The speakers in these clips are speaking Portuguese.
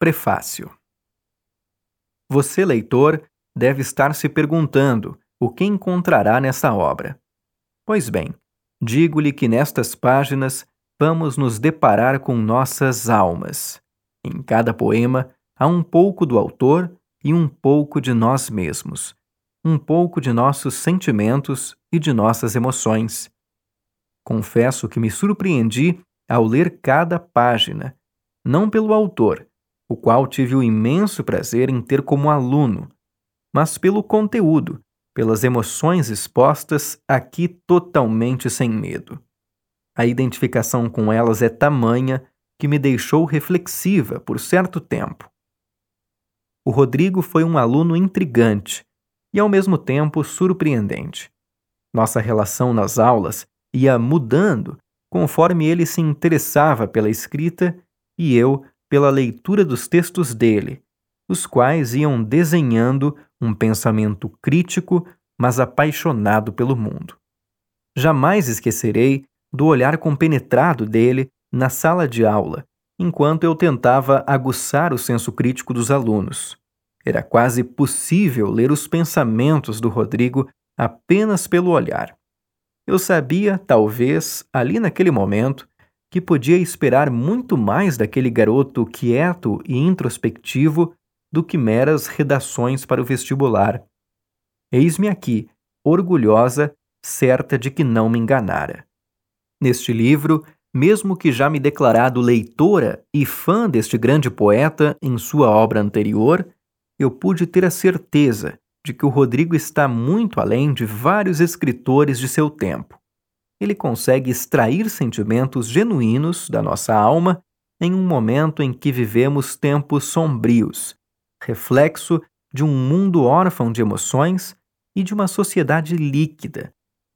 Prefácio Você, leitor, deve estar se perguntando o que encontrará nessa obra. Pois bem, digo-lhe que nestas páginas vamos nos deparar com nossas almas. Em cada poema há um pouco do autor e um pouco de nós mesmos, um pouco de nossos sentimentos e de nossas emoções. Confesso que me surpreendi ao ler cada página, não pelo autor, o qual tive o imenso prazer em ter como aluno, mas pelo conteúdo, pelas emoções expostas aqui totalmente sem medo. A identificação com elas é tamanha que me deixou reflexiva por certo tempo. O Rodrigo foi um aluno intrigante e, ao mesmo tempo, surpreendente. Nossa relação nas aulas ia mudando conforme ele se interessava pela escrita e eu pela leitura dos textos dele, os quais iam desenhando um pensamento crítico, mas apaixonado pelo mundo. Jamais esquecerei do olhar compenetrado dele na sala de aula, enquanto eu tentava aguçar o senso crítico dos alunos. Era quase possível ler os pensamentos do Rodrigo apenas pelo olhar. Eu sabia, talvez, ali naquele momento, que podia esperar muito mais daquele garoto quieto e introspectivo do que meras redações para o vestibular. Eis-me aqui, orgulhosa, certa de que não me enganara. Neste livro, mesmo que já me declarado leitora e fã deste grande poeta em sua obra anterior, eu pude ter a certeza de que o Rodrigo está muito além de vários escritores de seu tempo ele consegue extrair sentimentos genuínos da nossa alma em um momento em que vivemos tempos sombrios, reflexo de um mundo órfão de emoções e de uma sociedade líquida,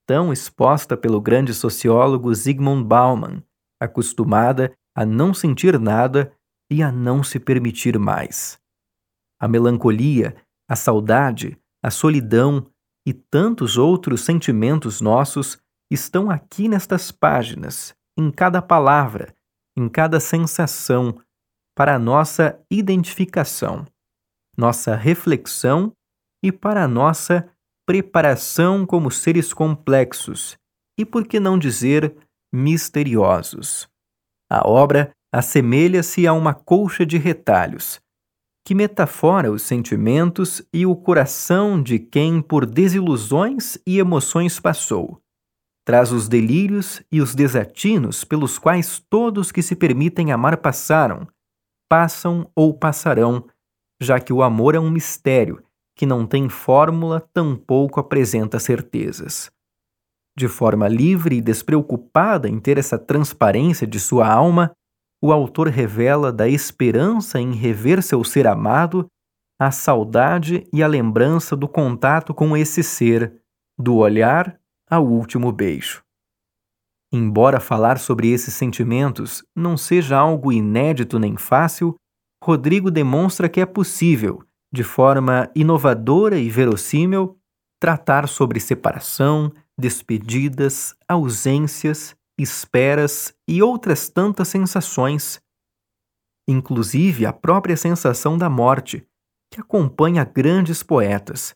tão exposta pelo grande sociólogo Zygmunt Bauman, acostumada a não sentir nada e a não se permitir mais. A melancolia, a saudade, a solidão e tantos outros sentimentos nossos estão aqui nestas páginas, em cada palavra, em cada sensação, para nossa identificação, nossa reflexão e para nossa preparação como seres complexos e, por que não dizer, misteriosos. A obra assemelha-se a uma colcha de retalhos, que metafora os sentimentos e o coração de quem por desilusões e emoções passou traz os delírios e os desatinos pelos quais todos que se permitem amar passaram, passam ou passarão, já que o amor é um mistério que não tem fórmula, tampouco apresenta certezas. De forma livre e despreocupada em ter essa transparência de sua alma, o autor revela da esperança em rever seu ser amado a saudade e a lembrança do contato com esse ser, do olhar ao último beijo. Embora falar sobre esses sentimentos não seja algo inédito nem fácil, Rodrigo demonstra que é possível, de forma inovadora e verossímil, tratar sobre separação, despedidas, ausências, esperas e outras tantas sensações, inclusive a própria sensação da morte, que acompanha grandes poetas,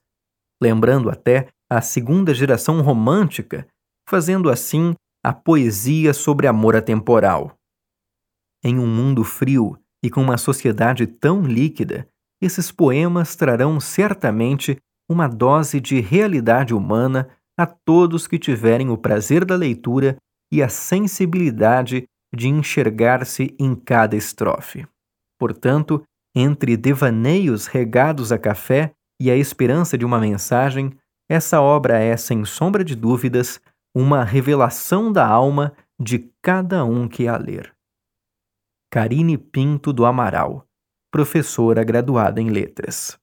lembrando até a segunda geração romântica, fazendo assim a poesia sobre amor atemporal. Em um mundo frio e com uma sociedade tão líquida, esses poemas trarão certamente uma dose de realidade humana a todos que tiverem o prazer da leitura e a sensibilidade de enxergar-se em cada estrofe. Portanto, entre devaneios regados a café e a esperança de uma mensagem, essa obra é, sem sombra de dúvidas, uma revelação da alma de cada um que a ler. Karine Pinto do Amaral, professora graduada em Letras.